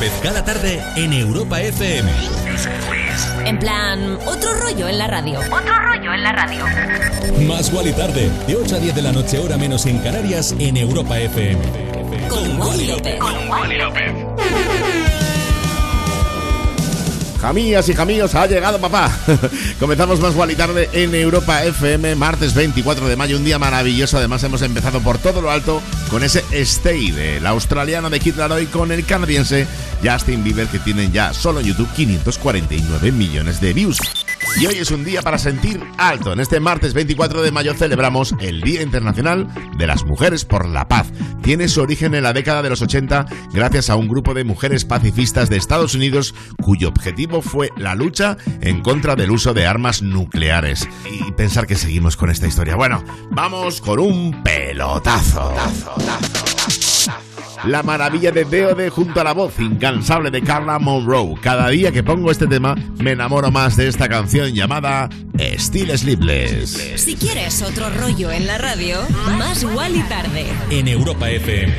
López cada tarde en Europa FM. En plan, otro rollo en la radio. Otro rollo en la radio. Más Wally tarde, de 8 a 10 de la noche, hora menos en Canarias, en Europa FM. Con Wally López. Jamías y jamíos, ha llegado papá. Comenzamos más Wally tarde en Europa FM, martes 24 de mayo, un día maravilloso. Además, hemos empezado por todo lo alto con ese Stay del australiano de Kid Laroi con el canadiense Justin Bieber, que tienen ya solo en YouTube 549 millones de views. Y hoy es un día para sentir alto. En este martes 24 de mayo celebramos el Día Internacional de las Mujeres por la Paz. Tiene su origen en la década de los 80 gracias a un grupo de mujeres pacifistas de Estados Unidos cuyo objetivo fue la lucha en contra del uso de armas nucleares. Y pensar que seguimos con esta historia. Bueno, vamos con un pelotazo. La maravilla de D.O.D. junto a la voz incansable de Carla Monroe. Cada día que pongo este tema me enamoro más de esta canción llamada Still Sleepless. Si quieres otro rollo en la radio, más Wally tarde. En Europa FM.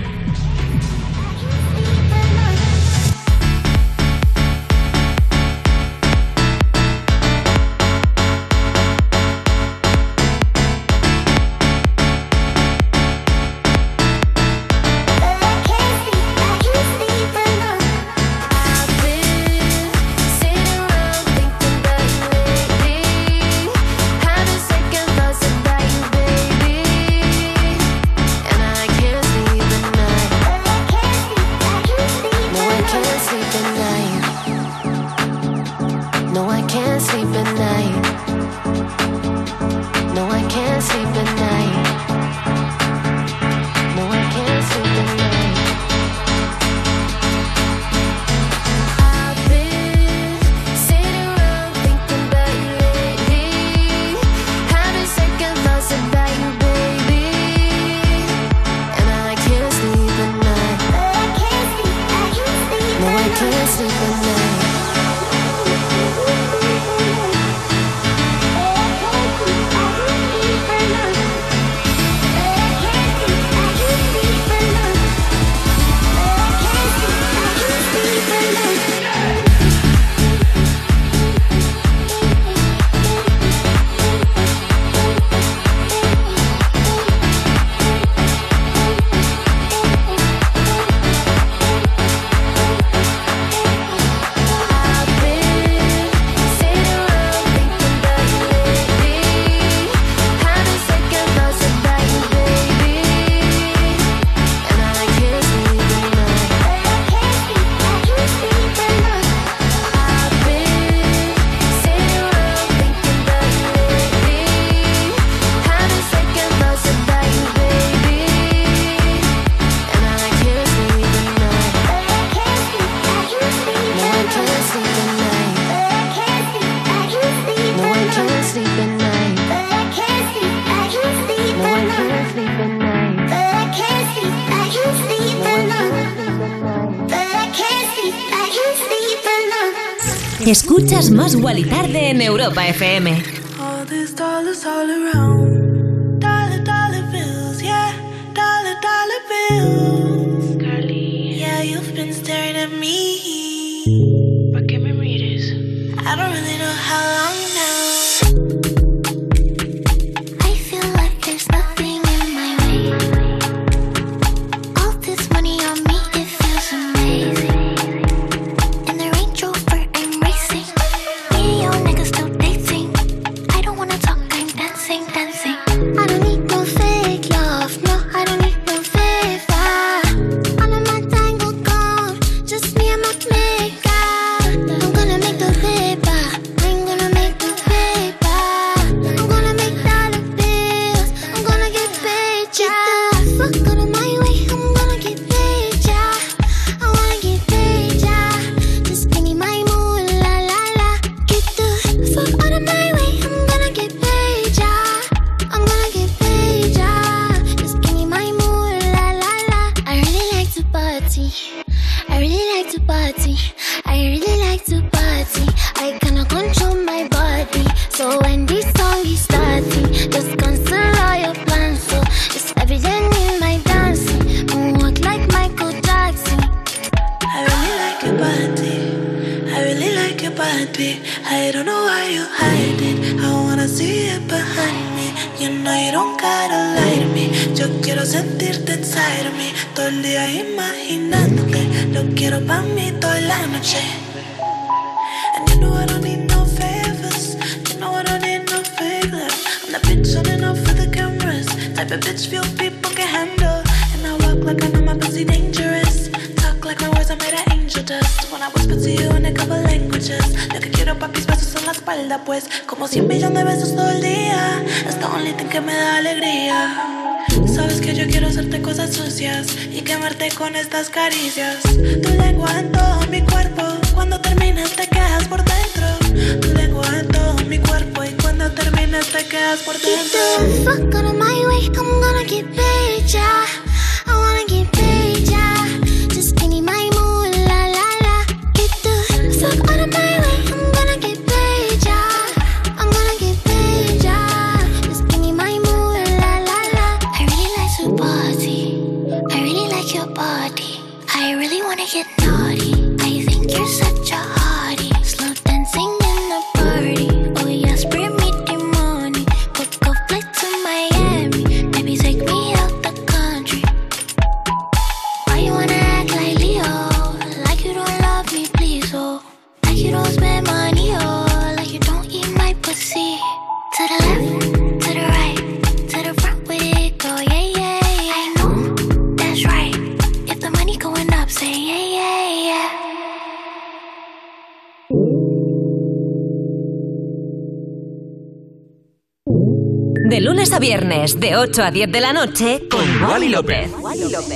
Más Guali Tarde en Europa FM. Lo quiero pa' mí toda la noche. And you know I don't need no favors. You know I don't need no favors. I'm the bitch on and off for the cameras. Type of bitch few people can handle. And I walk like I know my pussy dangerous. Talk like my words are made of angel dust. When I whisper to you in a couple languages. Lo que quiero papis besos en la espalda, pues. Como cien millones de besos todo el día. Es the only thing que me da alegría. Sabes que yo quiero hacerte cosas sucias y quemarte con estas caricias. Tu lengua en todo mi cuerpo, cuando terminas te quedas por dentro. Tu lengua en todo mi cuerpo y cuando terminas te quedas por dentro. De 8 a 10 de la noche, con Wally López.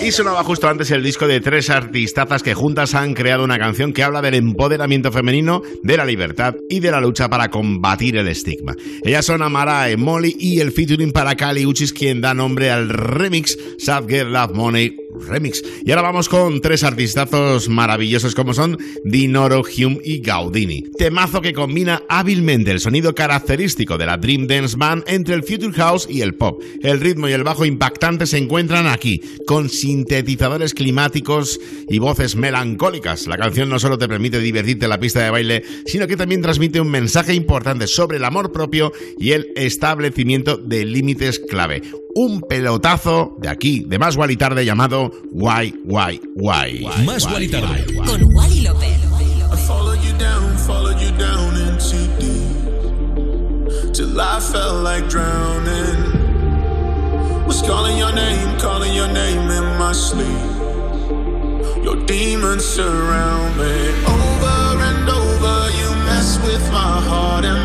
Y sonaba justo antes el disco de tres artistazas que juntas han creado una canción que habla del empoderamiento femenino, de la libertad y de la lucha para combatir el estigma. Ellas son Amara Molly y el featuring para Kali Uchis quien da nombre al remix Sad Girl Love Money Remix. Y ahora vamos con tres artistazos maravillosos como son Dinoro, Hume y Gaudini. Temazo que combina hábilmente el sonido característico de la Dream Dance Band entre el Future House y el pop. El ritmo y el bajo impactante se encuentran aquí, con sintetizadores climáticos y voces melancólicas. La canción no solo te permite divertirte en la pista de baile, sino que también transmite un mensaje importante sobre el amor propio y el establecimiento de límites clave. Un pelotazo de aquí, de más y tarde llamado Why, Why, Why. Más Guali Tarde. Con Wally López. I followed you down, followed you down into deep. Till I felt like drowning. Was calling your name, calling your name in my sleep. Your demons surround me. Over and over, you mess with my heart and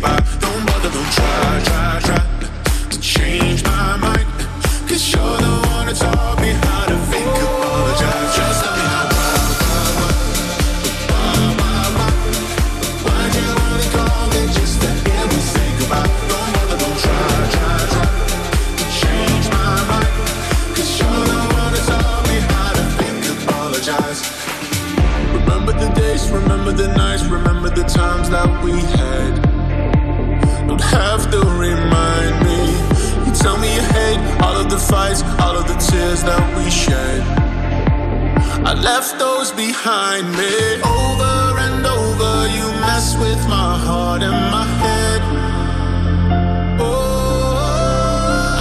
goodbye. Don't bother, don't try, try, try to change. left those behind me. Over and over, you mess with my heart and my head. Oh,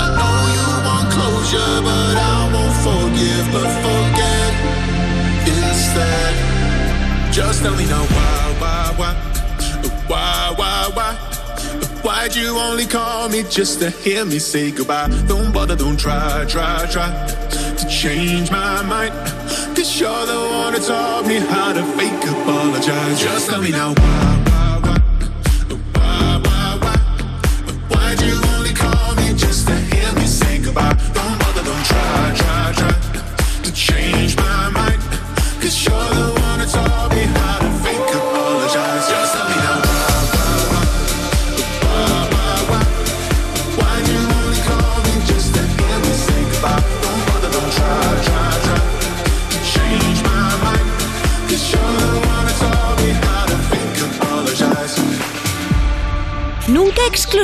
I know you want closure, but I won't forgive, but forget instead. Just tell me now why, why, why, why, why, why. Why'd you only call me just to hear me say goodbye? Don't bother, don't try, try, try to change my mind you're the one who taught me how to fake apologize. Just tell me now why.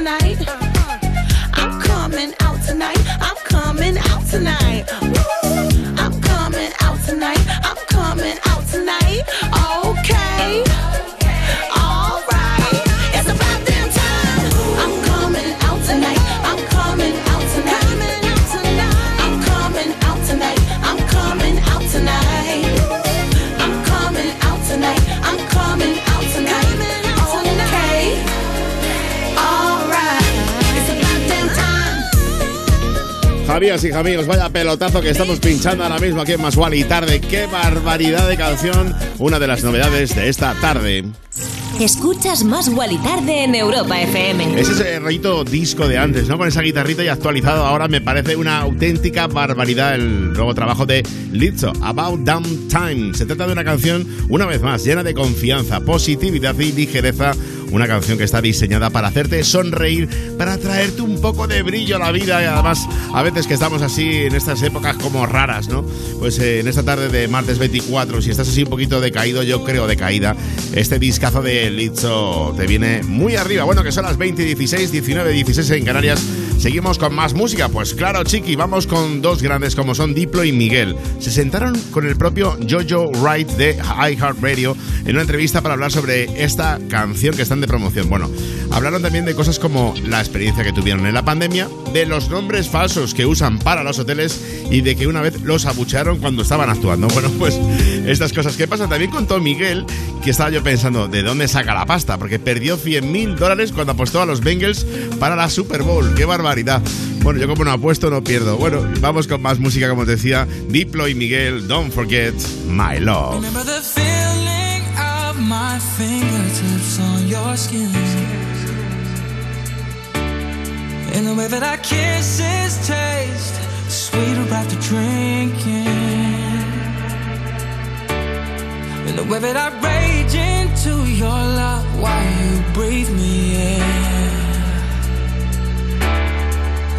night. Sabías, hija míos, vaya pelotazo que estamos pinchando ahora mismo aquí en Más y Tarde. ¡Qué barbaridad de canción! Una de las novedades de esta tarde. Escuchas Más y Tarde en Europa FM. Es ese rollito disco de antes, ¿no? Con esa guitarrita y actualizado ahora me parece una auténtica barbaridad el nuevo trabajo de Lizzo, About Damn Time. Se trata de una canción, una vez más, llena de confianza, positividad y ligereza una canción que está diseñada para hacerte sonreír, para traerte un poco de brillo a la vida y además a veces que estamos así en estas épocas como raras, ¿no? Pues eh, en esta tarde de martes 24, si estás así un poquito decaído, yo creo decaída, este discazo de Lizzo te viene muy arriba. Bueno, que son las 20 16, 19 16 en Canarias. Seguimos con más música. Pues claro, chiqui, vamos con dos grandes como son Diplo y Miguel. Se sentaron con el propio Jojo Wright de iHeartRadio en una entrevista para hablar sobre esta canción que están de promoción. Bueno, hablaron también de cosas como la experiencia que tuvieron en la pandemia, de los nombres falsos que usan para los hoteles y de que una vez los abuchearon cuando estaban actuando. Bueno, pues estas cosas que pasan. También contó Miguel que estaba yo pensando, ¿de dónde saca la pasta? Porque perdió 100 mil dólares cuando apostó a los Bengals para la Super Bowl. ¡Qué barbaridad! Bueno, yo como no apuesto no pierdo. Bueno, vamos con más música, como te decía. Diplo y Miguel, Don't Forget My Love. my fingertips on your skin. And the way that our kisses taste sweeter after drinking. And the way that I rage into your love while you breathe me in.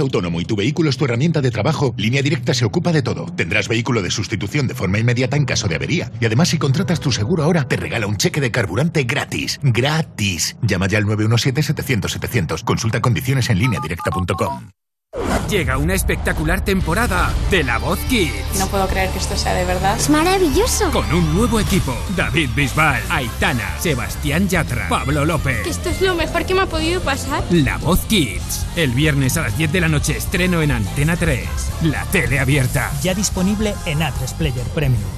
Autónomo y tu vehículo es tu herramienta de trabajo, Línea Directa se ocupa de todo. Tendrás vehículo de sustitución de forma inmediata en caso de avería. Y además, si contratas tu seguro ahora, te regala un cheque de carburante gratis. ¡Gratis! Llama ya al 917-700-700. Consulta condiciones en lineadirecta.com. Llega una espectacular temporada de La Voz Kids. No puedo creer que esto sea de verdad. Es maravilloso. Con un nuevo equipo. David Bisbal, Aitana, Sebastián Yatra, Pablo López. Que Esto es lo mejor que me ha podido pasar. La Voz Kids. El viernes a las 10 de la noche estreno en Antena 3. La tele abierta. Ya disponible en A3 Player Premium.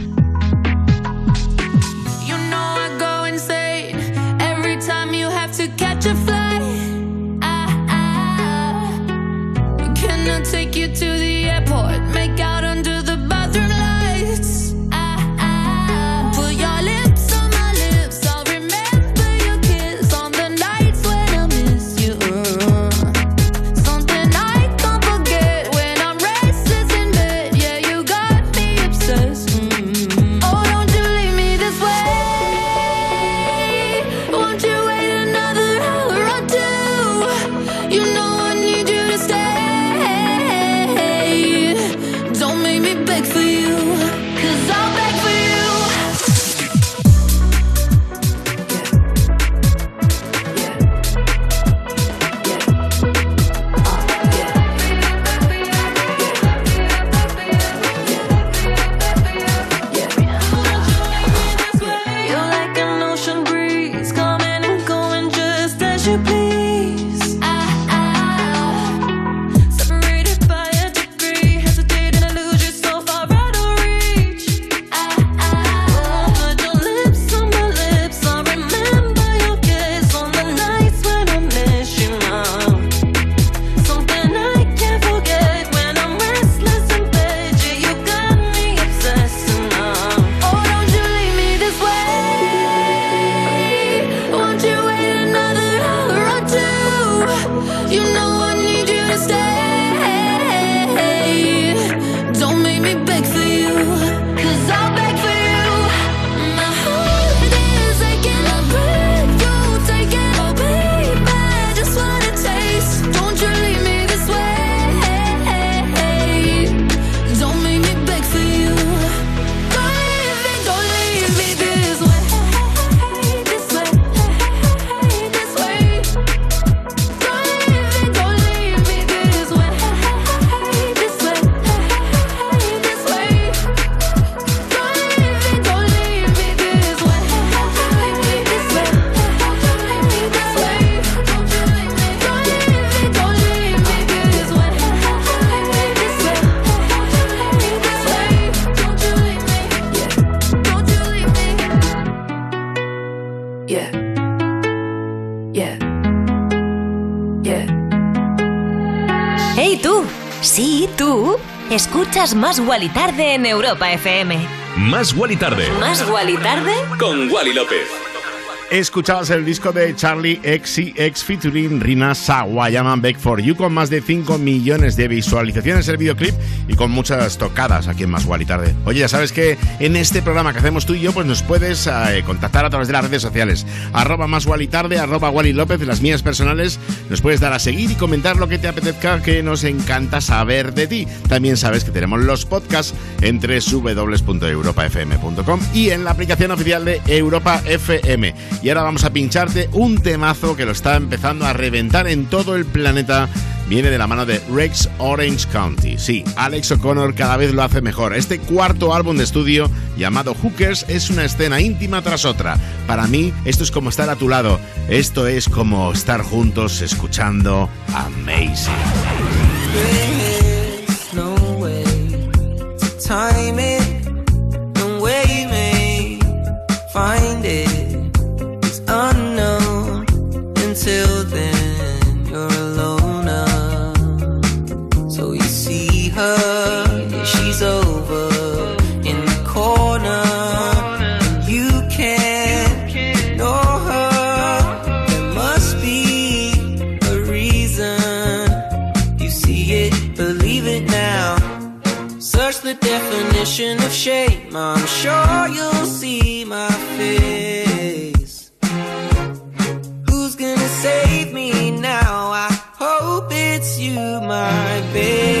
Sí, tú. Escuchas Más Guali Tarde en Europa FM. Más Guali Tarde. Más Guali Tarde Con Wally López. Escuchabas el disco de Charlie XCX featuring Rina Sawayaman Back for You con más de 5 millones de visualizaciones el videoclip y con muchas tocadas aquí en Más Guali Tarde. Oye, ya sabes que en este programa que hacemos tú y yo, pues nos puedes eh, contactar a través de las redes sociales. Arroba Más Guali Tarde, arroba Wally López, las mías personales. Nos puedes dar a seguir y comentar lo que te apetezca, que nos encanta saber de ti. También sabes que tenemos los podcasts en www.europafm.com y en la aplicación oficial de Europa FM. Y ahora vamos a pincharte un temazo que lo está empezando a reventar en todo el planeta. Viene de la mano de Rex Orange County. Sí, Alex O'Connor cada vez lo hace mejor. Este cuarto álbum de estudio llamado Hookers es una escena íntima tras otra. Para mí, esto es como estar a tu lado. Esto es como estar juntos escuchando Amazing. Until then. You're alone. uh. So you see her, yeah, she's over in the corner. You can't ignore her. There must be a reason. You see it, believe it now. Search the definition of shame. I'm sure you'll my babe.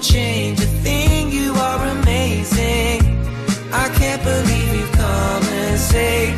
Change a thing, you are amazing. I can't believe you come and save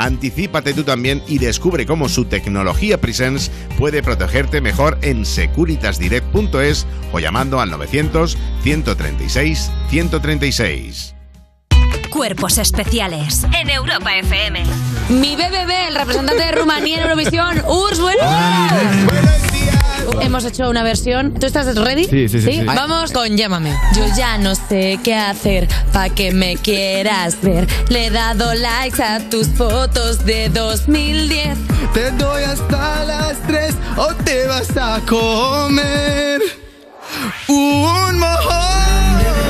Anticípate tú también y descubre cómo su tecnología Presence puede protegerte mejor en securitasdirect.es o llamando al 900 136 136. Cuerpos especiales en Europa FM. Mi BBB, el representante de Rumanía en Eurovisión, Urs, bueno. Hemos hecho una versión. ¿Tú estás ready? Sí, sí, sí, sí. Vamos con Llámame. Yo ya no sé qué hacer pa' que me quieras ver. Le he dado likes a tus fotos de 2010. Te doy hasta las 3 o te vas a comer un mojón.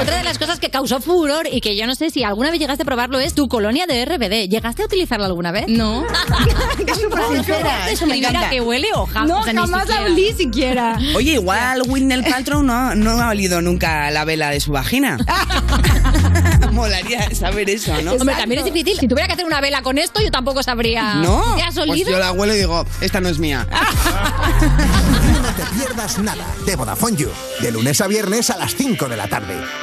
Otra de las cosas que causó furor y que yo no sé si alguna vez llegaste a probarlo es tu colonia de RBD. ¿Llegaste a utilizarla alguna vez? No. Es súper sincera, eso me encanta. que huele o jamás. No, o sea, jamás la siquiera. olí siquiera. Oye, igual Whitney Paltrow no, no ha olido nunca la vela de su vagina. Molaría saber eso, ¿no? Hombre, también es difícil. Si tuviera que hacer una vela con esto, yo tampoco sabría. No, ¿Te has pues olido? yo la huelo y digo, esta no es mía. No te pierdas nada de Vodafone You. De lunes a viernes a las 5 de la tarde.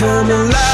Like I'm alive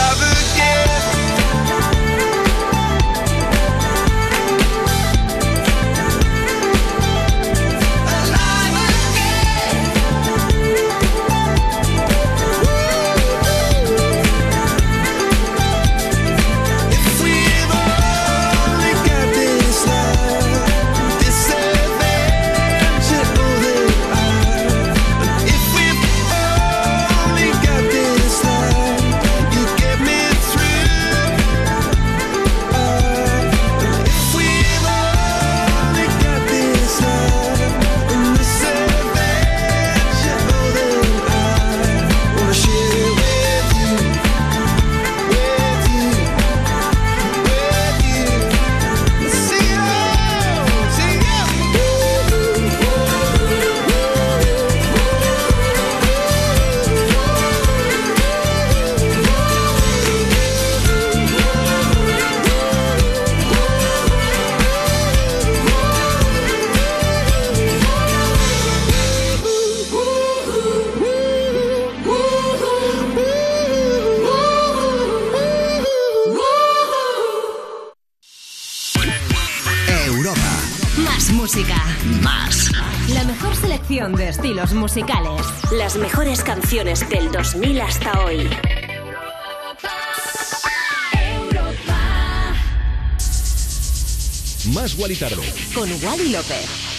Con Wally López.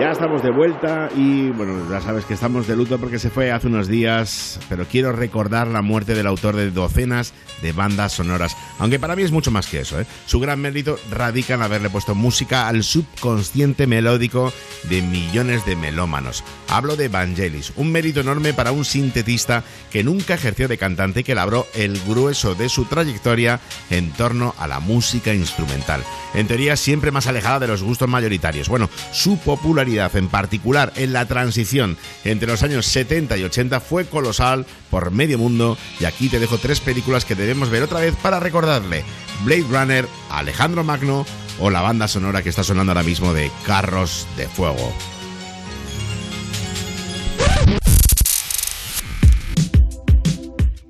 Ya estamos de vuelta y bueno, ya sabes que estamos de luto porque se fue hace unos días, pero quiero recordar la muerte del autor de docenas de bandas sonoras, aunque para mí es mucho más que eso. ¿eh? Su gran mérito radica en haberle puesto música al subconsciente melódico de millones de melómanos. Hablo de Vangelis, un mérito enorme para un sintetista que nunca ejerció de cantante y que labró el grueso de su trayectoria en torno a la música instrumental. En teoría siempre más alejada de los gustos mayoritarios. Bueno, su popularidad en particular en la transición entre los años 70 y 80 fue colosal por medio mundo y aquí te dejo tres películas que debemos ver otra vez para recordarle. Blade Runner, Alejandro Magno o la banda sonora que está sonando ahora mismo de Carros de Fuego.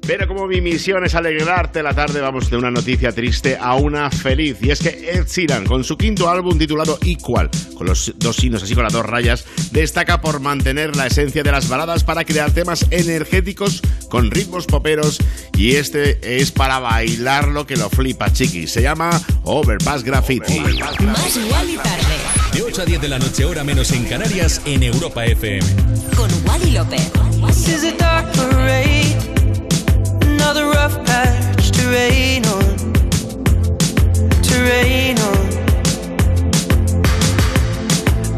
Pero como mi misión es alegrarte la tarde, vamos de una noticia triste a una feliz. Y es que Ed Sheeran, con su quinto álbum titulado Equal, con los dos signos así con las dos rayas, destaca por mantener la esencia de las baladas para crear temas energéticos con ritmos poperos. Y este es para bailar lo que lo flipa, chiqui. Se llama Overpass Graffiti. Más igual y tarde. De 8 a 10 de la noche, hora menos en Canarias, en Europa FM. Con Wally López. another rough patch to rain on, to rain on.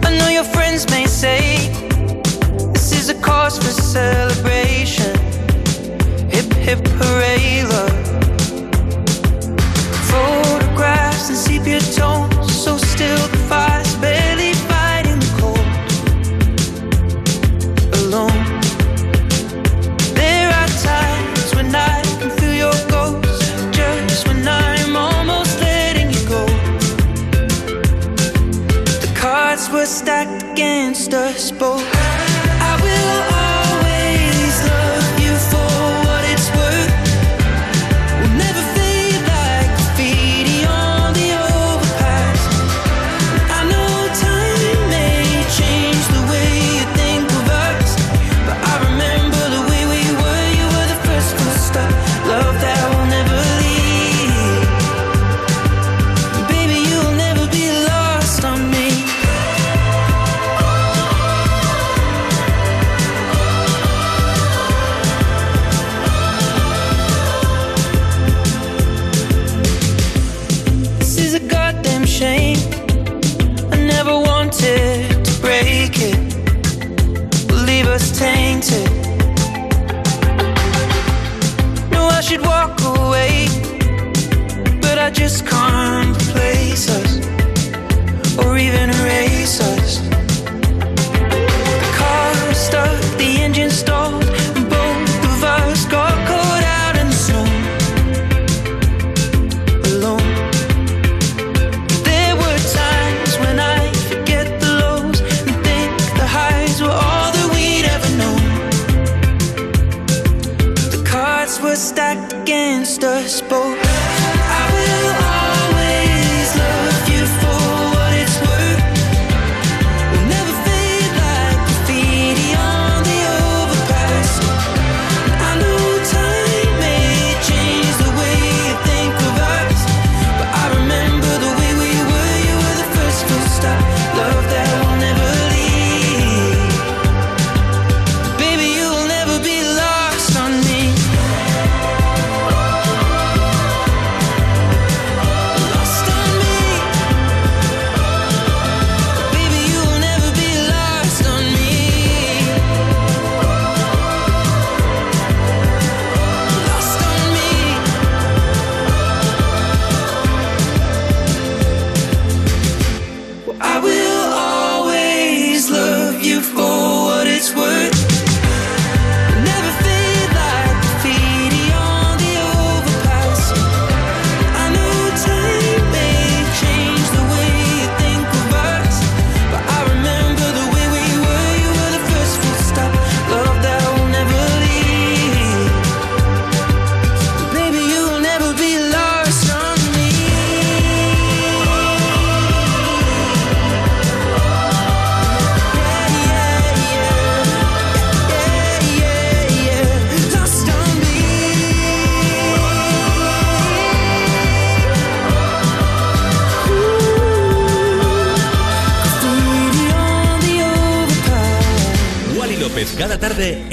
I know your friends may say this is a cause for celebration. Hip hip hooray, love. Photographs and sepia tones, so was stacked against us both.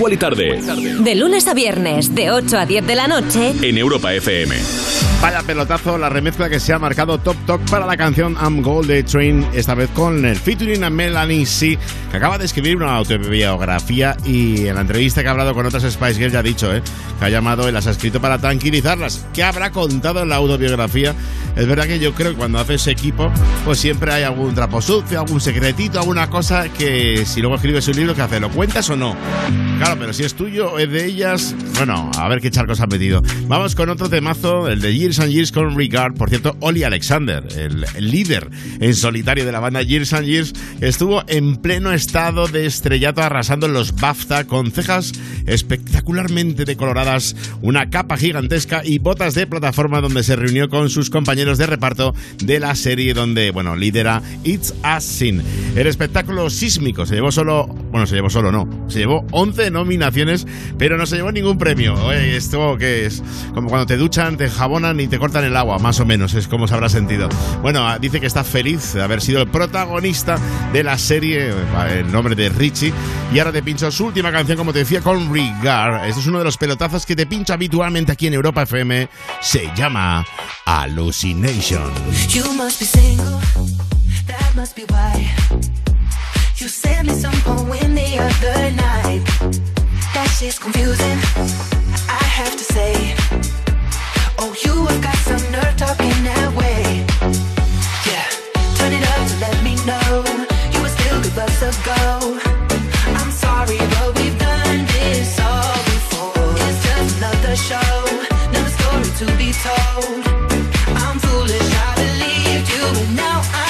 Más Guali Tarde. De lunes a viernes, de 8 a 10 de la noche. En Europa FM. Vaya pelotazo la remezcla que se ha marcado Top Talk para la canción I'm Gold de Train, esta vez con el featuring a Melanie C, que acaba de escribir una autobiografía y en la entrevista que ha hablado con otras Spice Girls ya ha dicho ¿eh? que ha llamado y las ha escrito para tranquilizarlas. ¿Qué habrá contado en la autobiografía? Es verdad que yo creo que cuando haces equipo, pues siempre hay algún trapo sucio, algún secretito, alguna cosa que si luego escribes un libro, ¿qué haces? ¿Lo cuentas o no? Claro, pero si es tuyo es de ellas, bueno, a ver qué charcos han metido. Vamos con otro temazo, el de Years and Years con Regard. Por cierto, Oli Alexander, el, líder en solitario de la banda Years and Years, estuvo en pleno estado de estrellato arrasando los BAFTA con cejas espectacularmente decoloradas, una capa gigantesca y botas de plataforma donde se reunió con sus compañeros de reparto de la serie donde, bueno, lidera It's a Sin. El espectáculo sísmico se llevó solo, bueno, se llevó solo no, se llevó 11 nominaciones, pero no se llevó ningún premio. Oye, esto que es como cuando te duchan, te jabonan y te cortan el agua, más o menos, es como se habrá sentido. Bueno, dice que está feliz de haber sido el protagonista de la serie, el nombre de Richie, y ahora te pincho su última canción, como te decía, con Regard. Este es uno de los pelotazos que te pincho habitualmente aquí en Europa FM, se llama Hallucination. You must be single, that must be why. You sent me some poem the other night. Shit's confusing, I have to say. Oh, you have got some nerve talking that way. Yeah, turn it up to let me know you would still give us a go. I'm sorry, but we've done this all before. It's just another show, another story to be told. I'm foolish, I believed you, but now I.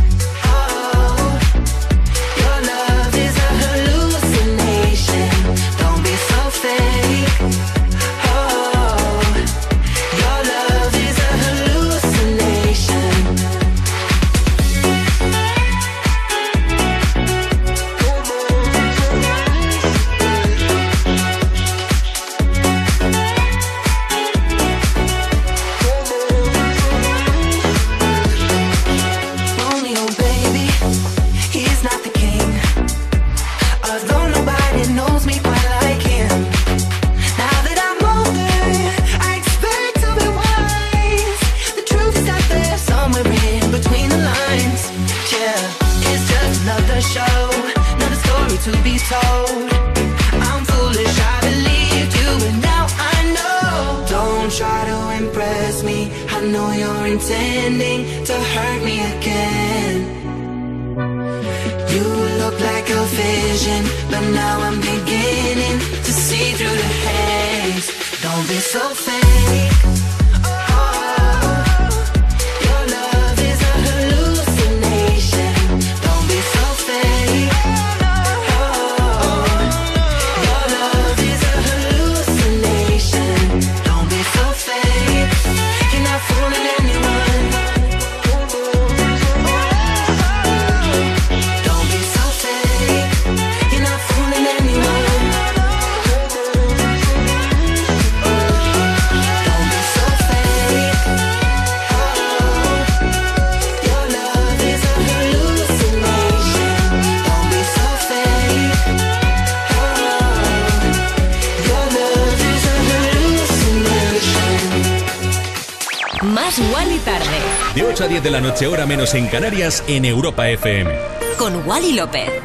Noche, hora menos en Canarias, en Europa FM. Con Wally López.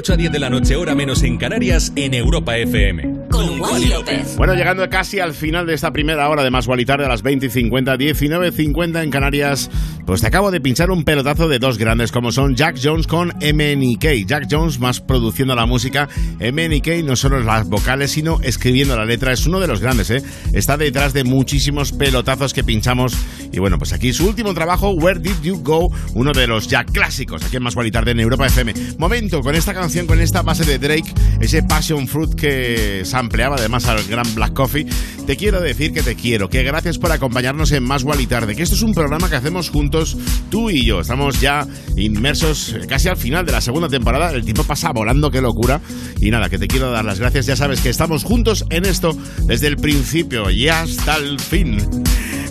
8 a 10 de la noche, hora menos en Canarias, en Europa FM. Con Wally López. Bueno, llegando casi al final de esta primera hora de Más Gual y Tarde a las 20 y 50, 19 50 en Canarias, pues te acabo de pinchar un pelotazo de dos grandes como son Jack Jones con MNK. Jack Jones más produciendo la música, MNK no solo las vocales, sino escribiendo la letra. Es uno de los grandes, ¿eh? Está detrás de muchísimos pelotazos que pinchamos. Y bueno, pues aquí su último trabajo, Where Did You Go? Uno de los ya clásicos aquí en Más Tarde en Europa FM. Momento con esta canción, con esta base de Drake, ese Passion Fruit que sampleaba además al gran Black Coffee. Te quiero decir que te quiero, que gracias por acompañarnos en Más y Tarde, que esto es un programa que hacemos juntos tú y yo. Estamos ya inmersos casi al final de la segunda temporada. El tiempo pasa volando, qué locura. Y nada, que te quiero dar las gracias. Ya sabes que estamos juntos en esto desde el principio y hasta el fin.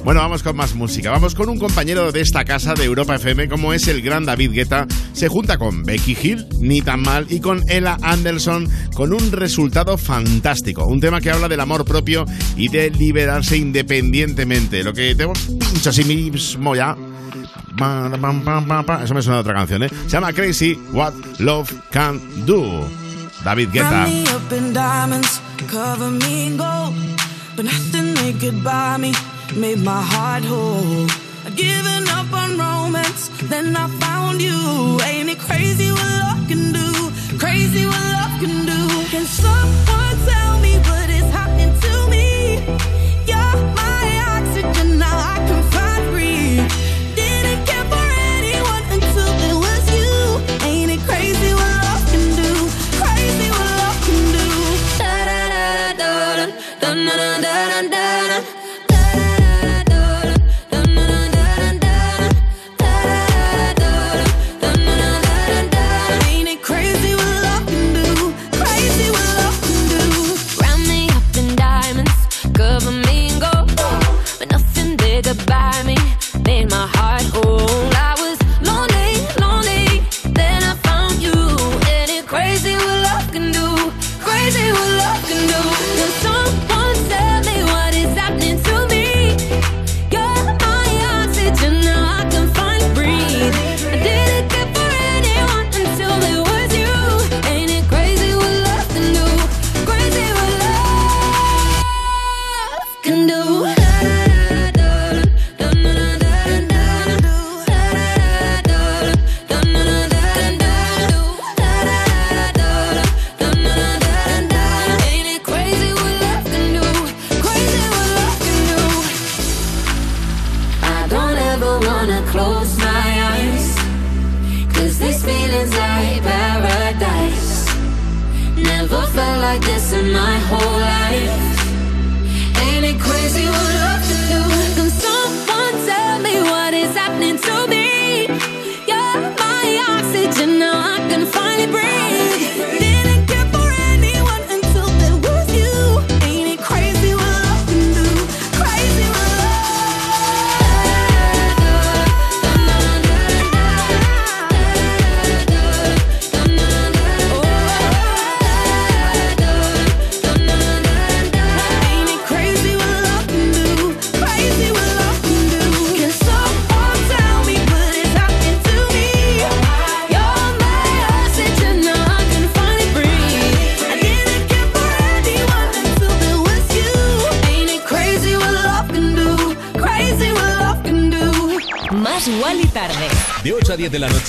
Bueno, vamos con más música. Vamos con un compañero de esta casa de Europa FM, como es el gran David Guetta. Se junta con Becky Hill, ni tan mal, y con Ella Anderson, con un resultado fantástico. Un tema que habla del amor propio y de liberarse independientemente. Lo que te pincho así mismo ya. Eso me suena a otra canción, ¿eh? Se llama Crazy What Love Can Do. David Guetta. Wrap me up in diamonds, cover me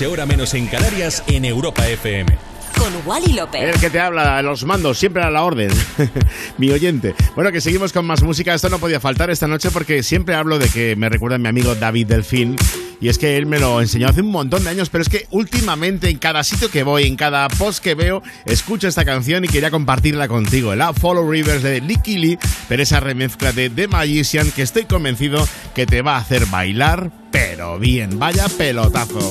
noche, hora menos en Canarias, en Europa FM. Con Wally López. El que te habla, los mandos, siempre a la orden. mi oyente. Bueno, que seguimos con más música. Esto no podía faltar esta noche porque siempre hablo de que me recuerda a mi amigo David Delfín. Y es que él me lo enseñó hace un montón de años, pero es que últimamente en cada sitio que voy, en cada post que veo, escucho esta canción y quería compartirla contigo. La Follow Rivers de Licky Lee, pero esa remezcla de The Magician que estoy convencido que te va a hacer bailar, pero bien. Vaya pelotazo.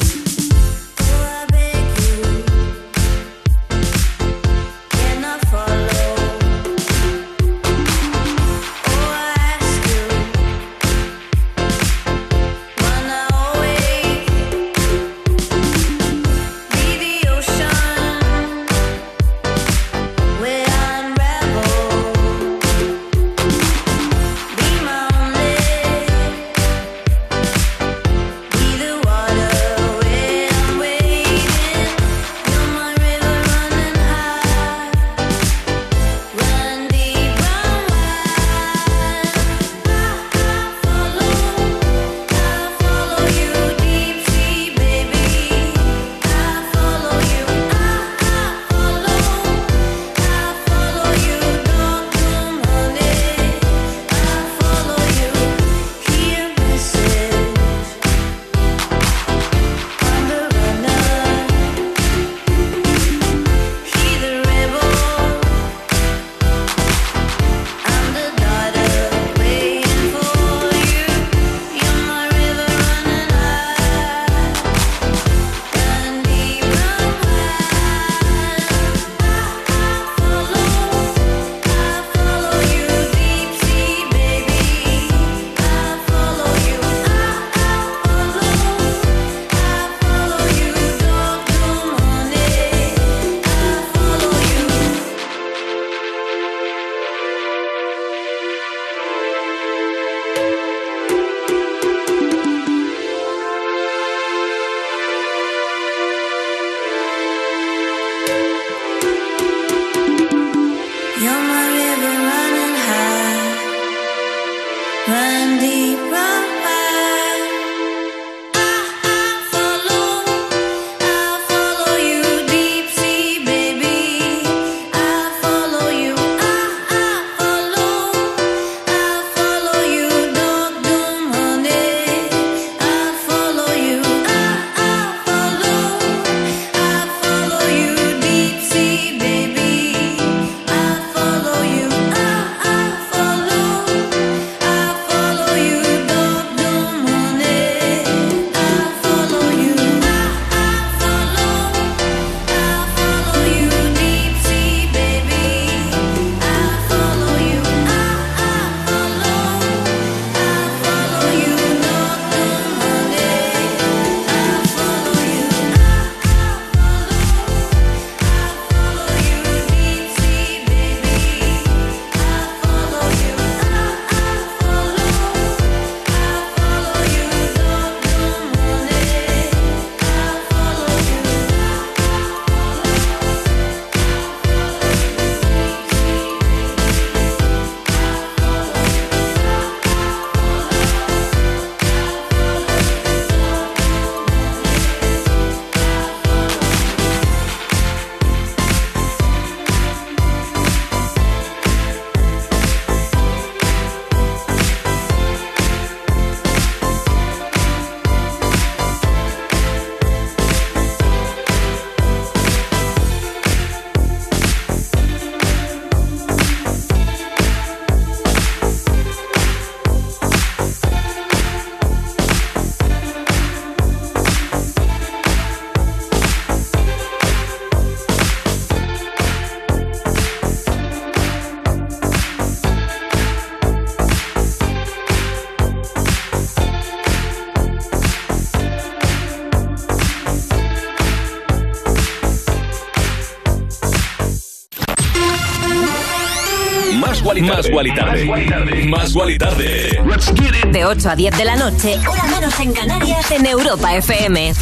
Más Guali Tarde. Más Guali Tarde. Más Guali Tarde. De 8 a 10 de la noche, hora menos en Canarias, en Europa FM.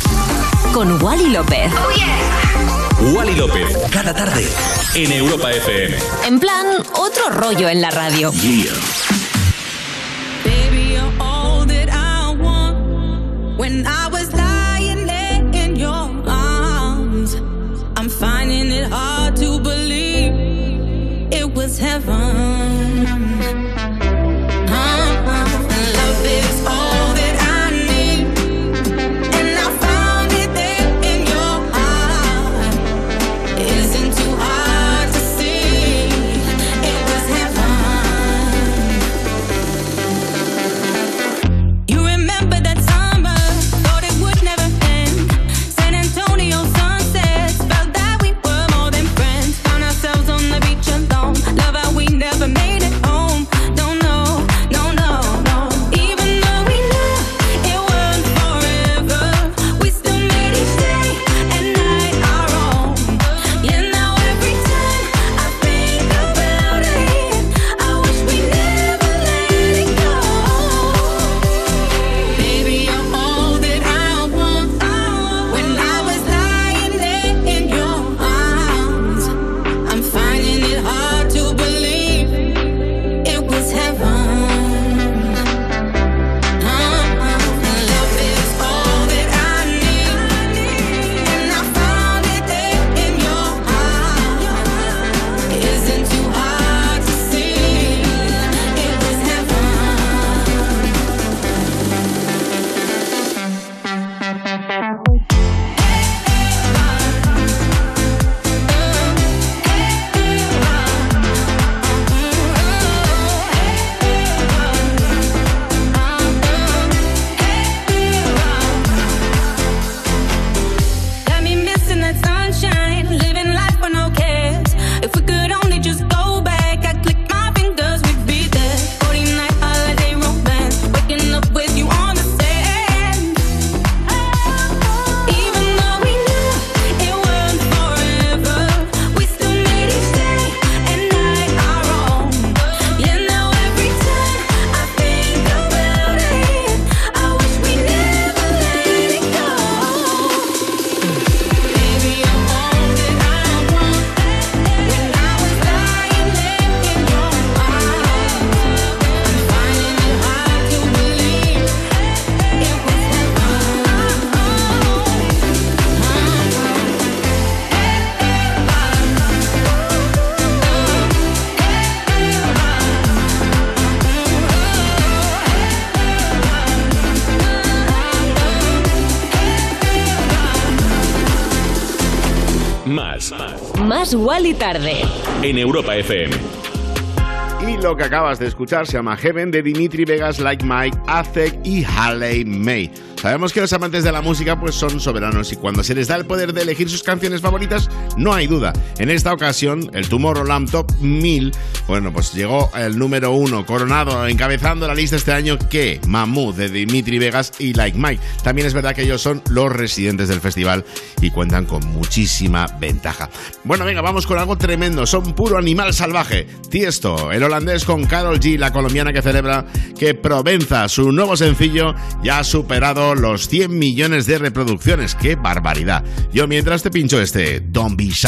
Con Wally López. Wally López, cada tarde, en Europa FM. En plan, otro rollo en la radio. Más Wally tarde. En Europa FM. Y lo que acabas de escuchar se llama Heaven de Dimitri Vegas, Like Mike, Azek y Haley May. Sabemos que los amantes de la música pues son soberanos y cuando se les da el poder de elegir sus canciones favoritas, no hay duda. En esta ocasión, el Tomorrowland Top 1000, bueno, pues llegó el número uno, coronado, encabezando la lista este año que Mamú de Dimitri Vegas y Like Mike. También es verdad que ellos son los residentes del festival y cuentan con muchísima ventaja. Bueno, venga, vamos con algo tremendo. Son puro animal salvaje. Tiesto, el holandés con Carol G, la colombiana que celebra que Provenza, su nuevo sencillo, ya ha superado los 100 millones de reproducciones. ¡Qué barbaridad! Yo mientras te pincho este Don't Be Shy.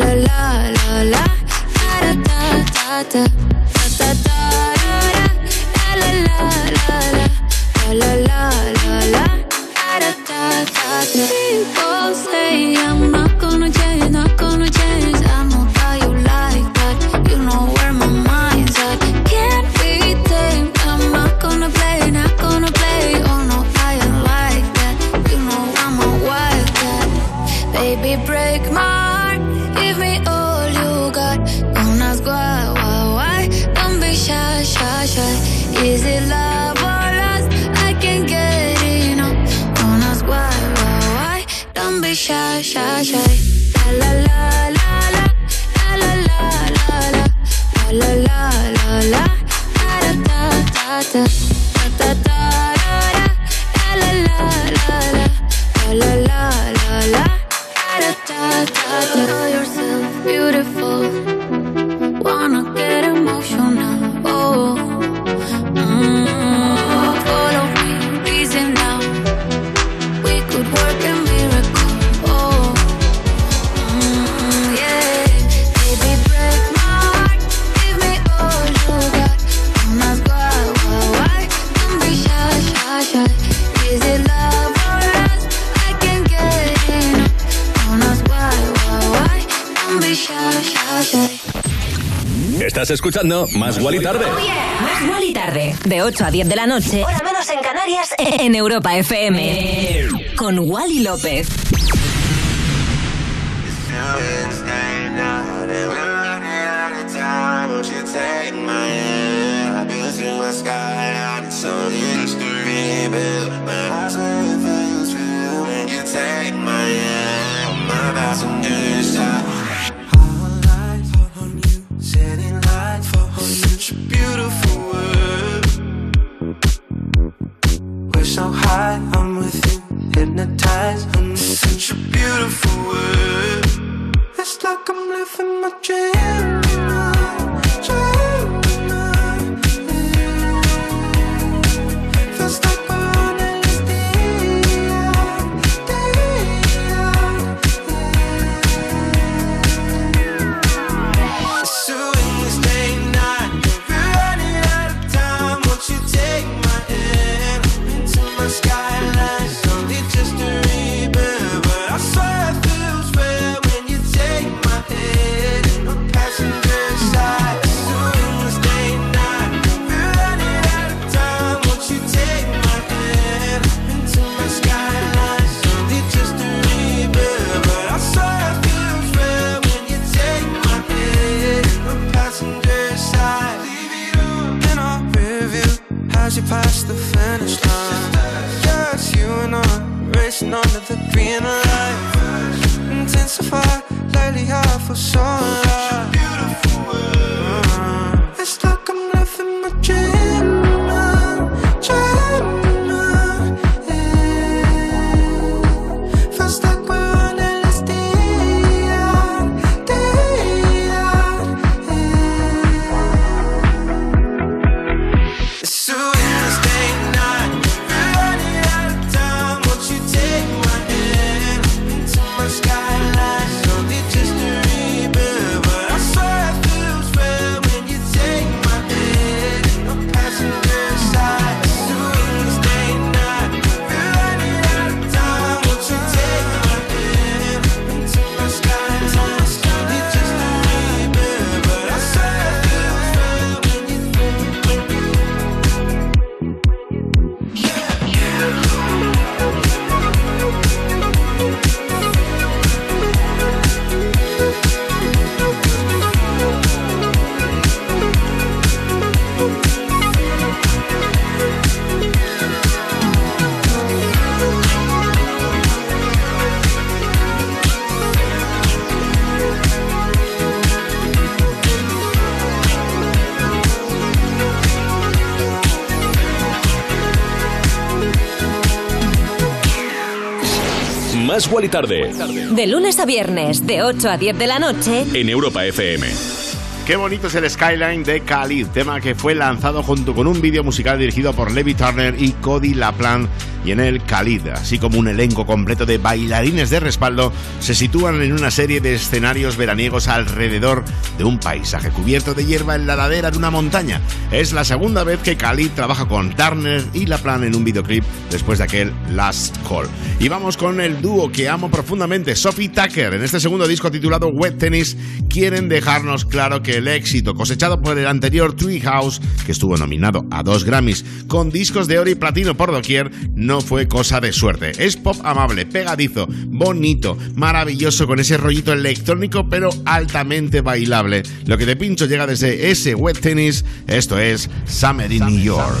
La la la la da da. Da da escuchando Más Wally Tarde. Más Wally tarde. De 8 a 10 de la noche. Hora menos en Canarias. En Europa FM. Con Wally López. Y Tarde. De lunes a viernes, de 8 a 10 de la noche. En Europa FM. Qué bonito es el Skyline de Khalid, tema que fue lanzado junto con un vídeo musical dirigido por Levi Turner y Cody Laplan. Y en el Khalid, así como un elenco completo de bailarines de respaldo, se sitúan en una serie de escenarios veraniegos alrededor de un paisaje cubierto de hierba en la ladera de una montaña. Es la segunda vez que Khalid trabaja con Turner y Laplan en un videoclip después de aquel Last Call. Y vamos con el dúo que amo profundamente, Sophie Tucker. En este segundo disco titulado Wet Tennis, quieren dejarnos claro que el éxito cosechado por el anterior Treehouse, que estuvo nominado a dos Grammys con discos de oro y platino por doquier, no fue cosa de suerte. Es pop amable, pegadizo, bonito, maravilloso con ese rollito electrónico pero altamente bailable. Lo que de pincho llega desde ese Wet Tennis, esto es Summer in New York.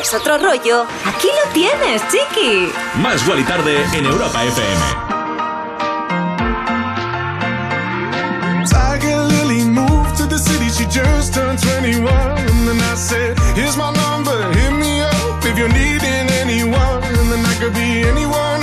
quieres otro rollo, aquí lo tienes, chiqui. Más y Tarde en Europa FM. Tiger Lily moved to the city, she just turned 21. And then I said, Here's my number, hit me up if you're needing anyone. And then I could be anyone,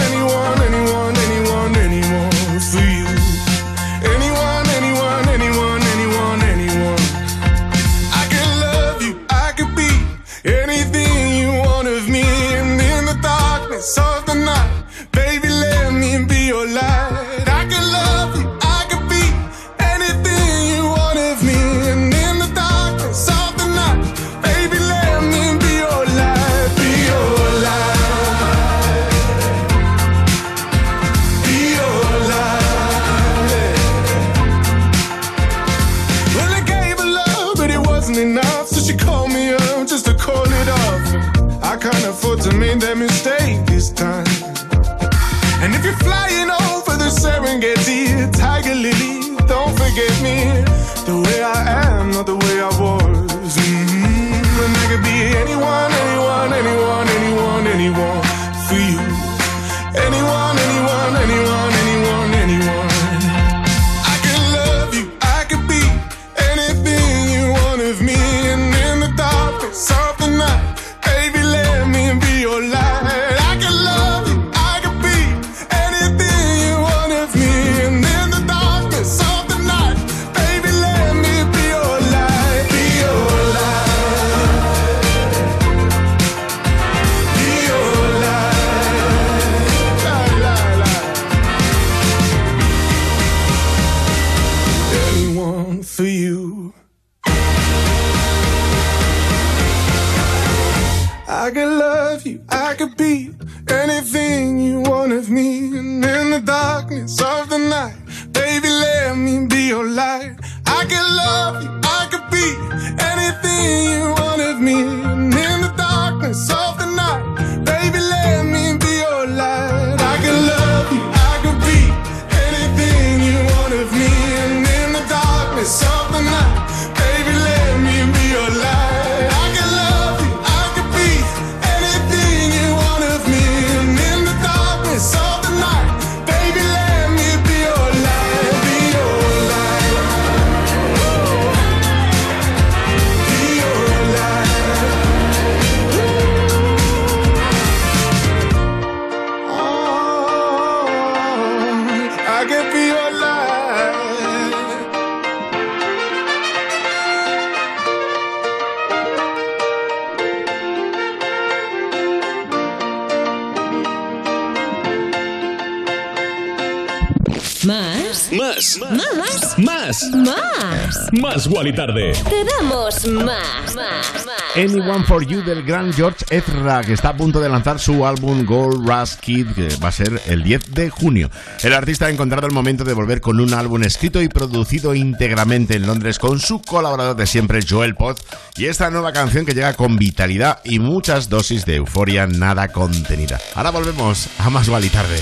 ¿Más? Más Wally Tarde. Te damos más. Más. Anyone for You del gran George Ezra, que está a punto de lanzar su álbum Gold Rush Kid, que va a ser el 10 de junio. El artista ha encontrado el momento de volver con un álbum escrito y producido íntegramente en Londres con su colaborador de siempre, Joel Pot, y esta nueva canción que llega con vitalidad y muchas dosis de euforia nada contenida. Ahora volvemos a Más Wally Tarde.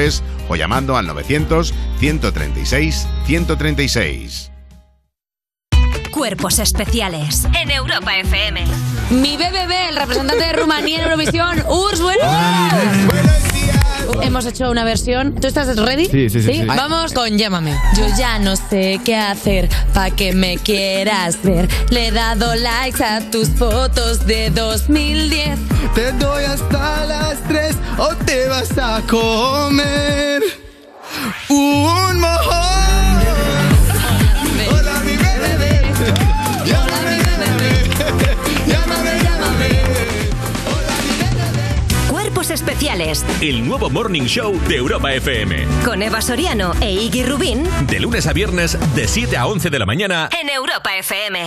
o llamando al 900 136 136. Cuerpos especiales. En Europa FM. Mi BBB, el representante de Rumanía en Eurovisión, Urs, bueno. Hemos hecho una versión. ¿Tú estás ready? Sí, sí, sí, sí. Vamos con Llámame. Yo ya no sé qué hacer pa' que me quieras ver. Le he dado likes a tus fotos de 2010. Te doy hasta las 3 o te vas a comer un mojón. Cuerpos especiales. El nuevo Morning Show de Europa FM. Con Eva Soriano e Iggy Rubín. De lunes a viernes, de 7 a 11 de la mañana. En Europa FM.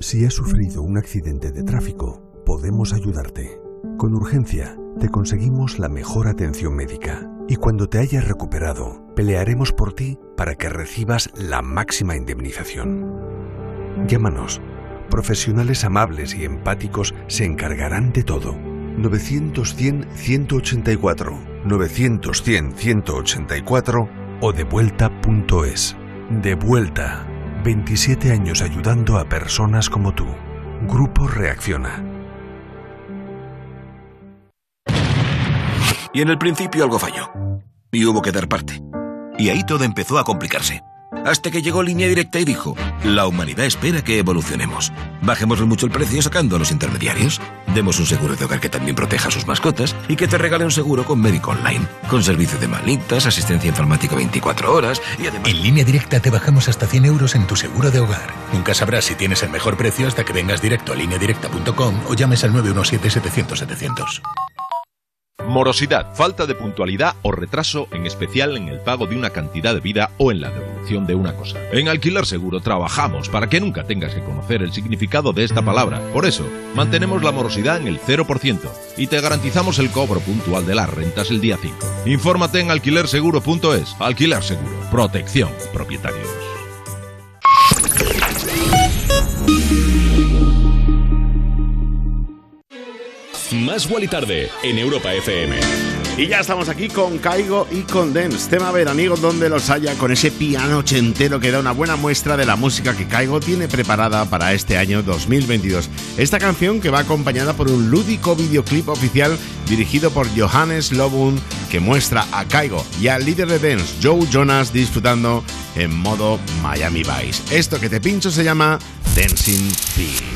Si has sufrido un accidente de tráfico, podemos ayudarte. Con urgencia, te conseguimos la mejor atención médica y cuando te hayas recuperado, pelearemos por ti para que recibas la máxima indemnización. Llámanos. Profesionales amables y empáticos se encargarán de todo. 900-100-184, 900-100-184 o devuelta.es. De vuelta. 27 años ayudando a personas como tú. Grupo Reacciona. Y en el principio algo falló. Y hubo que dar parte. Y ahí todo empezó a complicarse. Hasta que llegó Línea Directa y dijo, la humanidad espera que evolucionemos. Bajemos mucho el precio sacando a los intermediarios. Demos un seguro de hogar que también proteja a sus mascotas y que te regale un seguro con médico online, con servicio de malitas, asistencia informática 24 horas y además... En línea directa te bajamos hasta 100 euros en tu seguro de hogar. Nunca sabrás si tienes el mejor precio hasta que vengas directo a lineadirecta.com o llames al 917-700-700. Morosidad, falta de puntualidad o retraso, en especial en el pago de una cantidad de vida o en la devolución de una cosa. En Alquiler Seguro trabajamos para que nunca tengas que conocer el significado de esta palabra. Por eso, mantenemos la morosidad en el 0% y te garantizamos el cobro puntual de las rentas el día 5. Infórmate en alquilerseguro.es. Alquiler Seguro, protección, propietarios. Más Wally Tarde en Europa FM. Y ya estamos aquí con Caigo y con Dance, tema veraniego donde los haya, con ese piano ochentero que da una buena muestra de la música que Caigo tiene preparada para este año 2022. Esta canción que va acompañada por un lúdico videoclip oficial dirigido por Johannes Lobun que muestra a Caigo y al líder de Dance, Joe Jonas, disfrutando en modo Miami Vice. Esto que te pincho se llama Dancing Feet.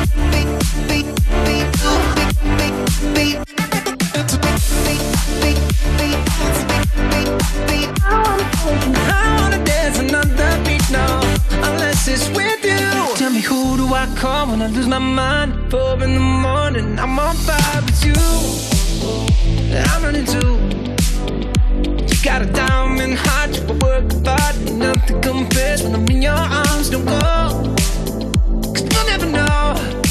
compares when I'm in your arms. Don't go, cause you'll never know.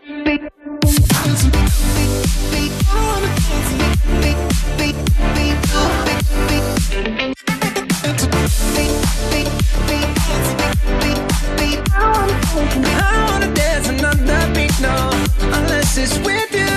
unless it's with you.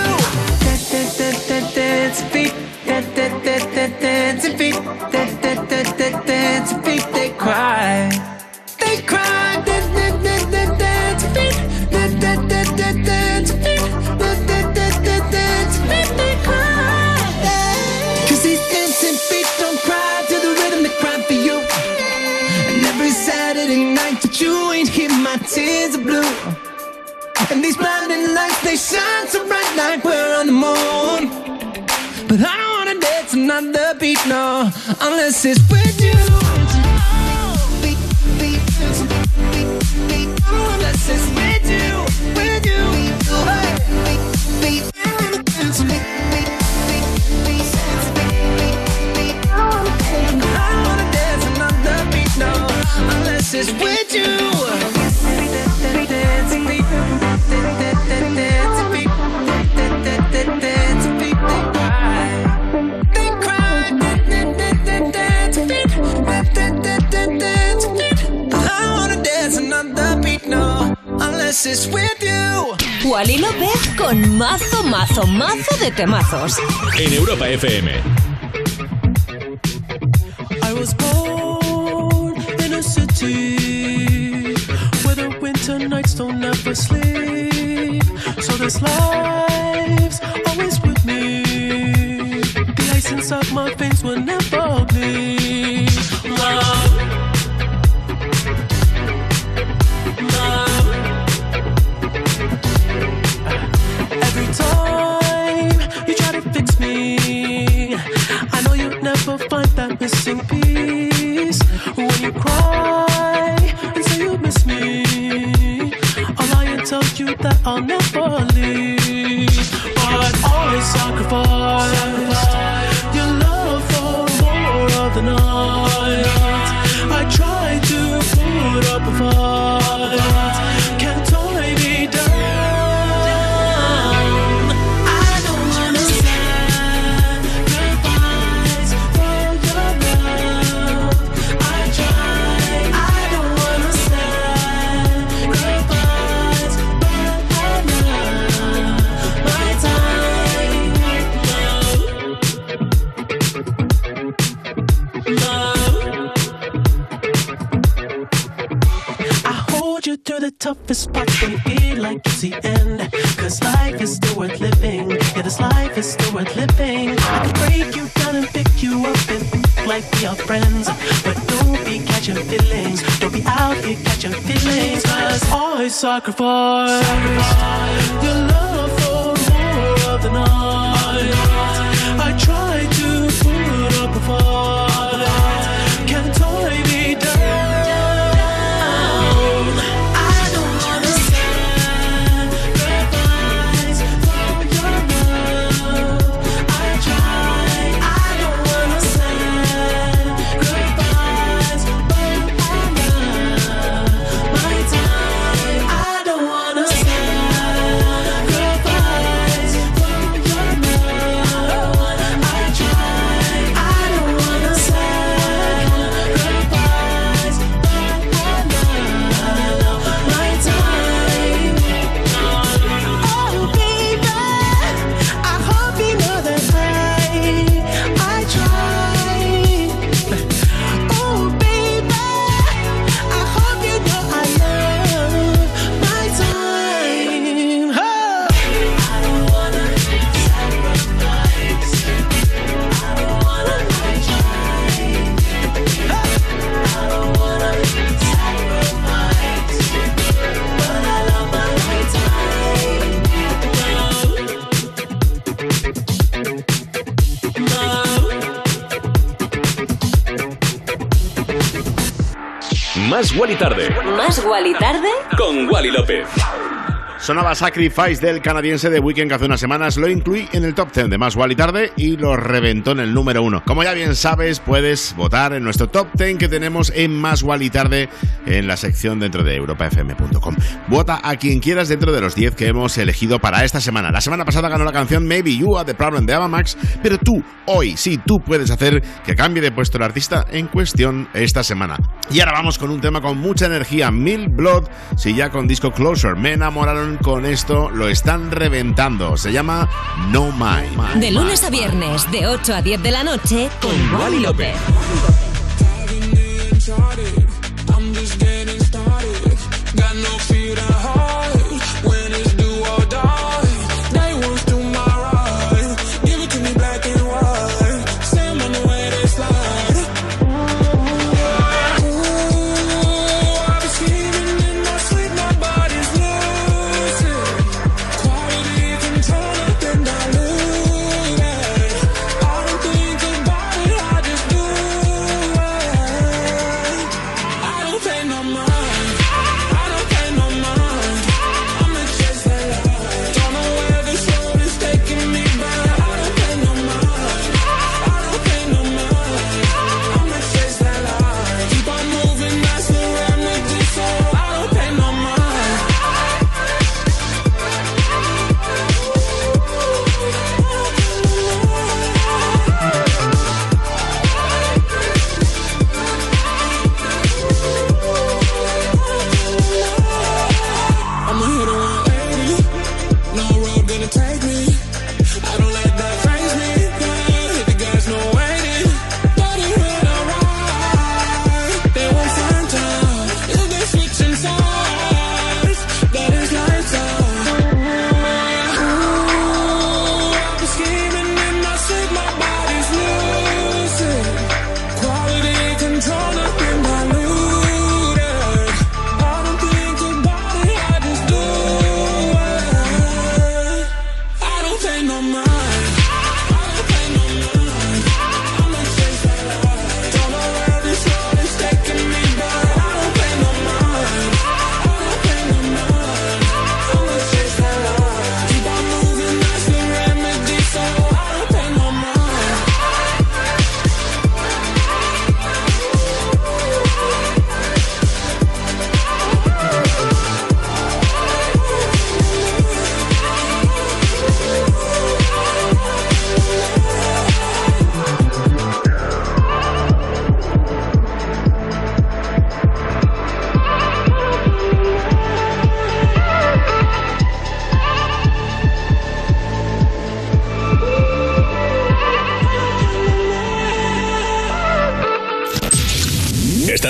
Like we're on the moon. But I don't wanna dance another beat, no, unless it's with you. I don't wanna dance another beat, no, unless it's with you. It's with you. Wally López con mazo, mazo, mazo de temazos. En Europa FM. I was born in a city where the winter nights don't ever sleep. So this life's always with me. The ice inside my veins will never bleed. Missing. When you cry and say you miss me, lie and tell you that I'll never I sacrifice Más Wally Tarde. Más Wally tarde. Con Wally López. Sonaba Sacrifice del canadiense de Weekend que hace unas semanas lo incluí en el top 10 de Más Wally Tarde y lo reventó en el número 1. Como ya bien sabes, puedes votar en nuestro top 10 que tenemos en Más Wally Tarde en la sección dentro de europafm.com. Vota a quien quieras dentro de los 10 que hemos elegido para esta semana. La semana pasada ganó la canción Maybe You Are The Problem de Ava Max, pero tú, hoy, sí, tú puedes hacer que cambie de puesto el artista en cuestión esta semana. Y ahora vamos con un tema con mucha energía, Mil Blood, si ya con disco Closer. Me enamoraron con esto, lo están reventando. Se llama No Mind. De lunes a viernes, de 8 a 10 de la noche, con Wally López. I'm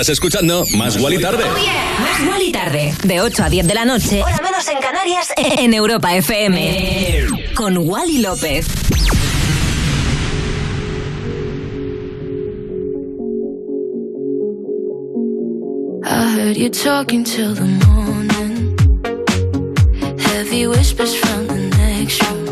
Estás escuchando Más Gual Tarde. Oh yeah. Más Gual Tarde. De 8 a 10 de la noche. Hora menos en Canarias. En Europa FM. Con Wally López. I heard you talking till the morning. Heavy whispers from the next room.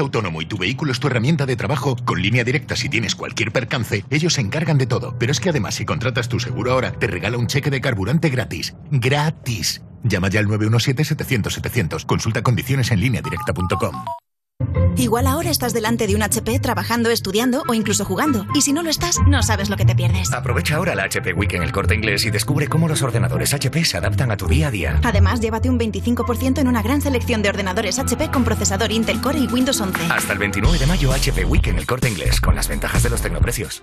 Autónomo y tu vehículo es tu herramienta de trabajo, con línea directa si tienes cualquier percance, ellos se encargan de todo. Pero es que además si contratas tu seguro ahora, te regala un cheque de carburante gratis. ¡Gratis! Llama ya al 917-700-700. Consulta condiciones en línea directa.com. Igual ahora estás delante de un HP trabajando, estudiando o incluso jugando. Y si no lo estás, no sabes lo que te pierdes. Aprovecha ahora la HP Week en el corte inglés y descubre cómo los ordenadores HP se adaptan a tu día a día. Además, llévate un 25% en una gran selección de ordenadores HP con procesador Intel Core y Windows 11. Hasta el 29 de mayo HP Week en el corte inglés con las ventajas de los tecnoprecios.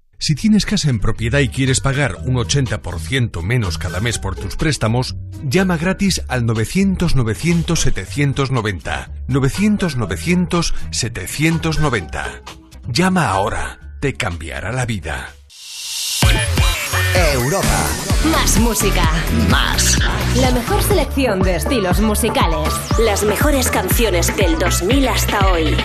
Si tienes casa en propiedad y quieres pagar un 80% menos cada mes por tus préstamos, llama gratis al 900-900-790. 900-900-790. Llama ahora. Te cambiará la vida. Europa. Más música. Más. La mejor selección de estilos musicales. Las mejores canciones del 2000 hasta hoy.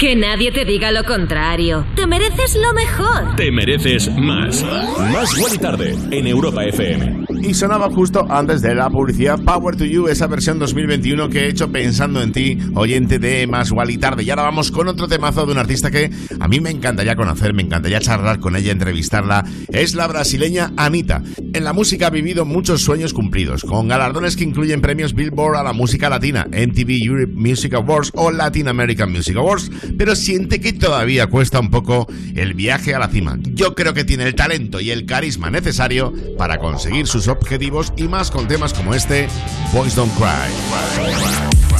Que nadie te diga lo contrario. Te mereces lo mejor. Te mereces más. Más y Tarde en Europa FM. Y sonaba justo antes de la publicidad Power to You, esa versión 2021 que he hecho pensando en ti, oyente de Más y Tarde. Y ahora vamos con otro temazo de un artista que a mí me encantaría conocer, me encantaría charlar con ella, entrevistarla. Es la brasileña Anita. En la música ha vivido muchos sueños cumplidos, con galardones que incluyen premios Billboard a la música latina, MTV Europe Music Awards o Latin American Music Awards, pero siente que todavía cuesta un poco el viaje a la cima. Yo creo que tiene el talento y el carisma necesario para conseguir sus objetivos y más con temas como este, Boys Don't Cry.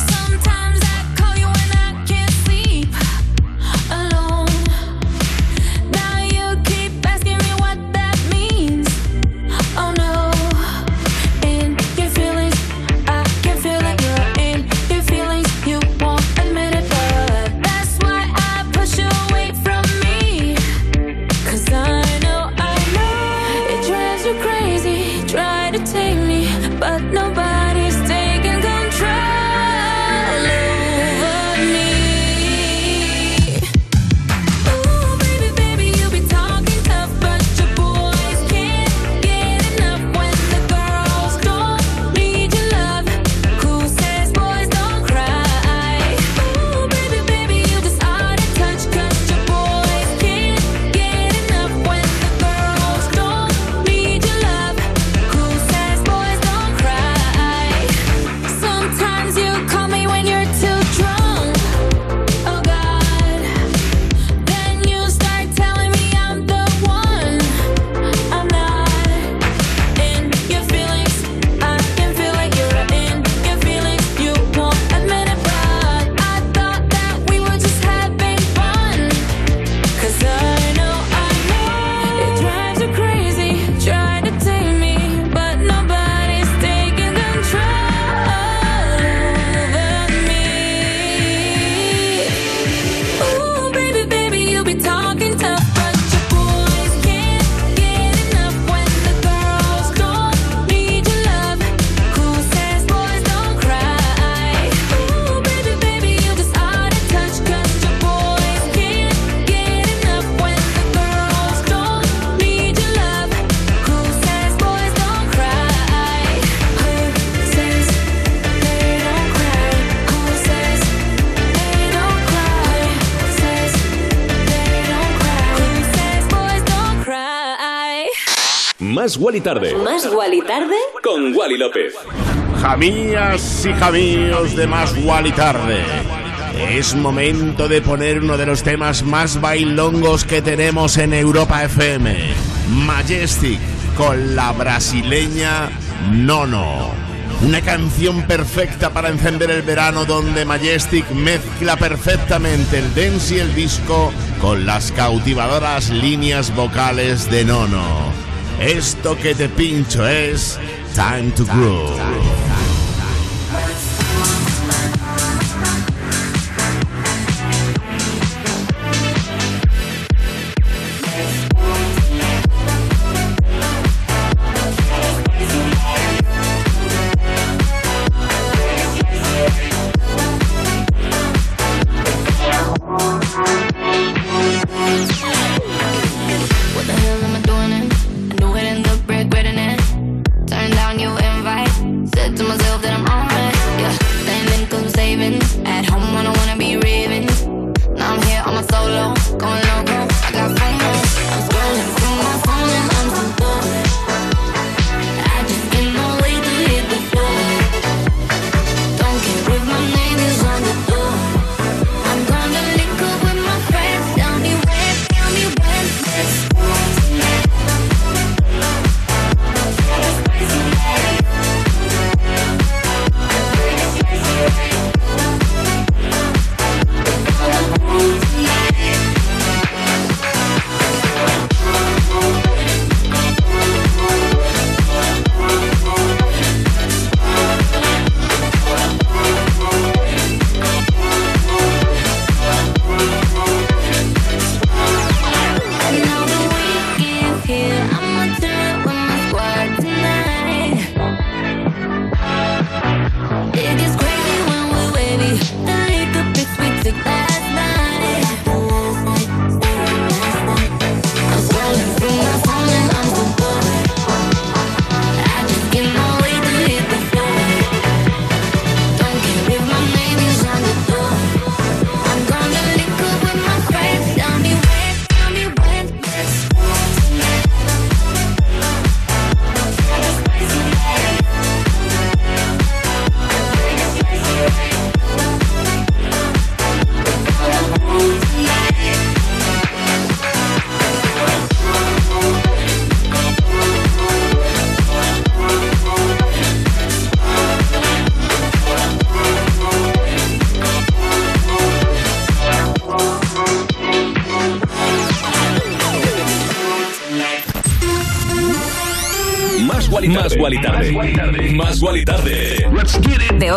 Más y Tarde Más y Tarde con Wally López. Jamías y jamíos de Más y Tarde. Es momento de poner uno de los temas más bailongos que tenemos en Europa FM. Majestic con la brasileña Nono. Una canción perfecta para encender el verano donde Majestic mezcla perfectamente el dance y el disco con las cautivadoras líneas vocales de Nono. Esto que te pincho es Time to Groove.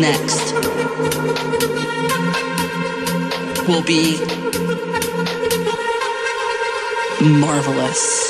next will be marvelous.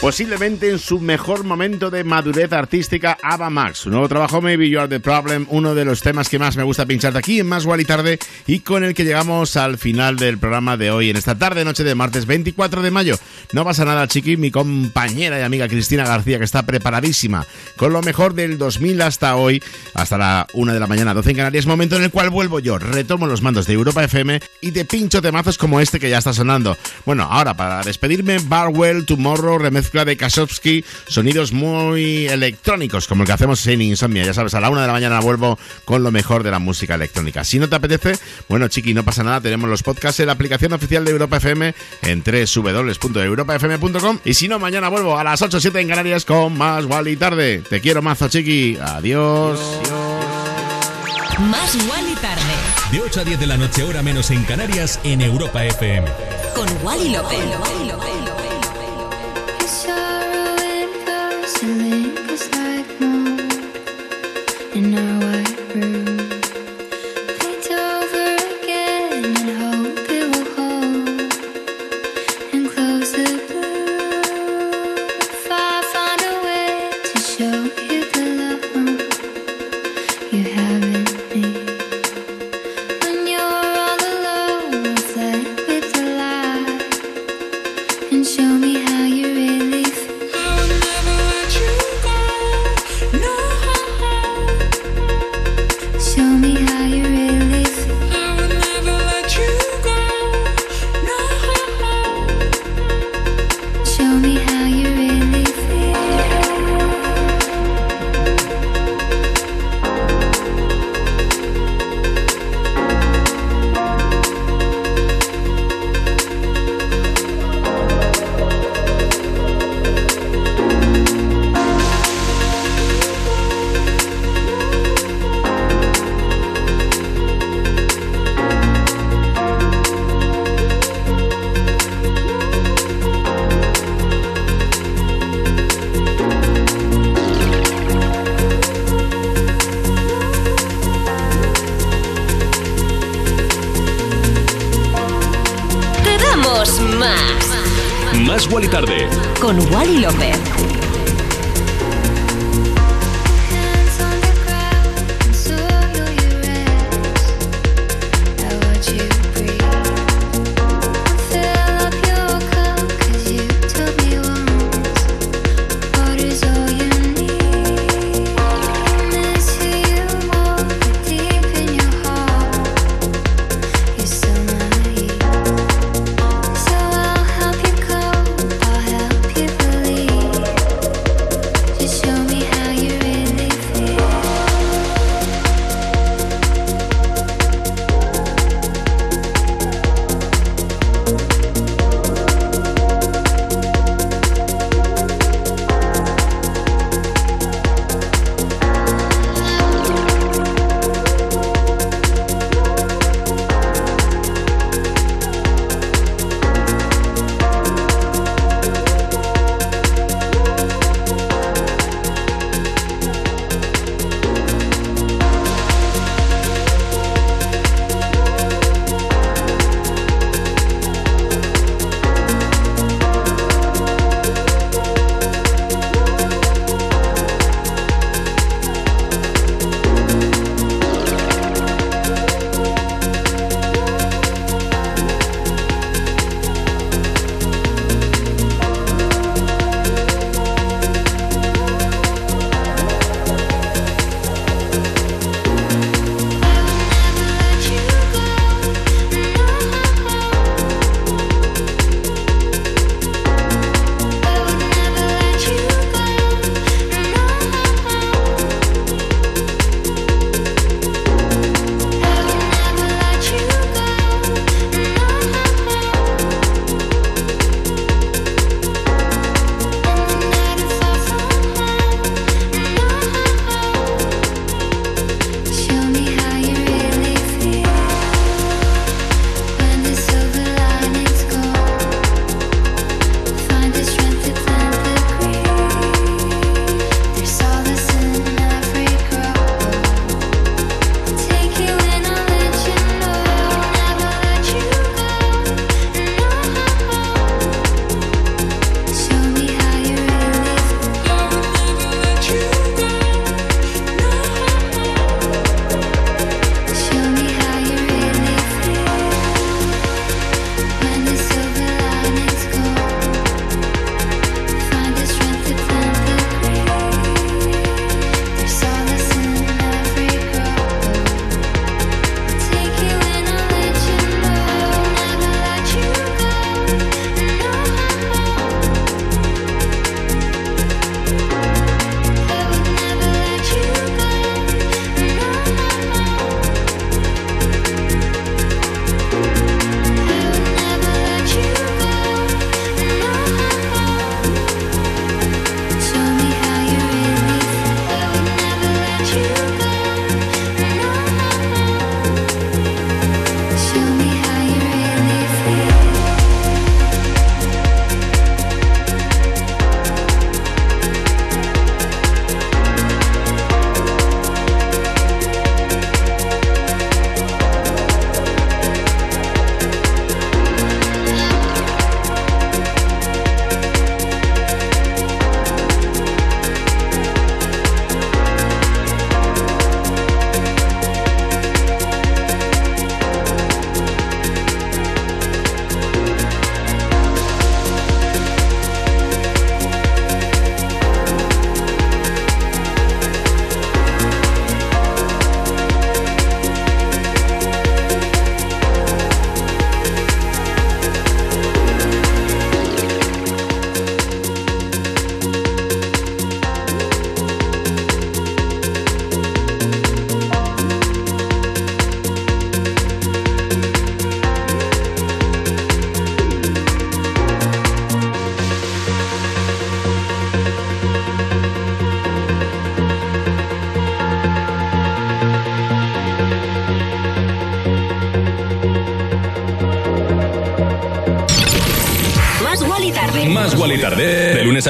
Posiblemente en su mejor momento de madurez artística, Ava Max. Su nuevo trabajo, Maybe You Are the Problem, uno de los temas que más me gusta pinchar de aquí en Más y Tarde y con el que llegamos al final del programa de hoy, en esta tarde, noche de martes 24 de mayo. No pasa nada, chiqui, mi compañera y amiga Cristina García, que está preparadísima con lo mejor del 2000 hasta hoy, hasta la 1 de la mañana, 12 en Canarias, momento en el cual vuelvo yo, retomo los mandos de Europa FM y te pincho temazos como este que ya está sonando. Bueno, ahora para despedirme, Barwell, Tomorrow, de Kasowski, sonidos muy electrónicos, como el que hacemos en Insomnia. Ya sabes, a la una de la mañana vuelvo con lo mejor de la música electrónica. Si no te apetece, bueno, chiqui, no pasa nada, tenemos los podcasts en la aplicación oficial de Europa FM en www.europafm.com. Y si no, mañana vuelvo a las 8 o 7 en Canarias con más Wally tarde. Te quiero mazo, chiqui. Adiós. Más Wally tarde. De 8 a 10 de la noche, hora menos en Canarias, en Europa FM. Con Wally López. know.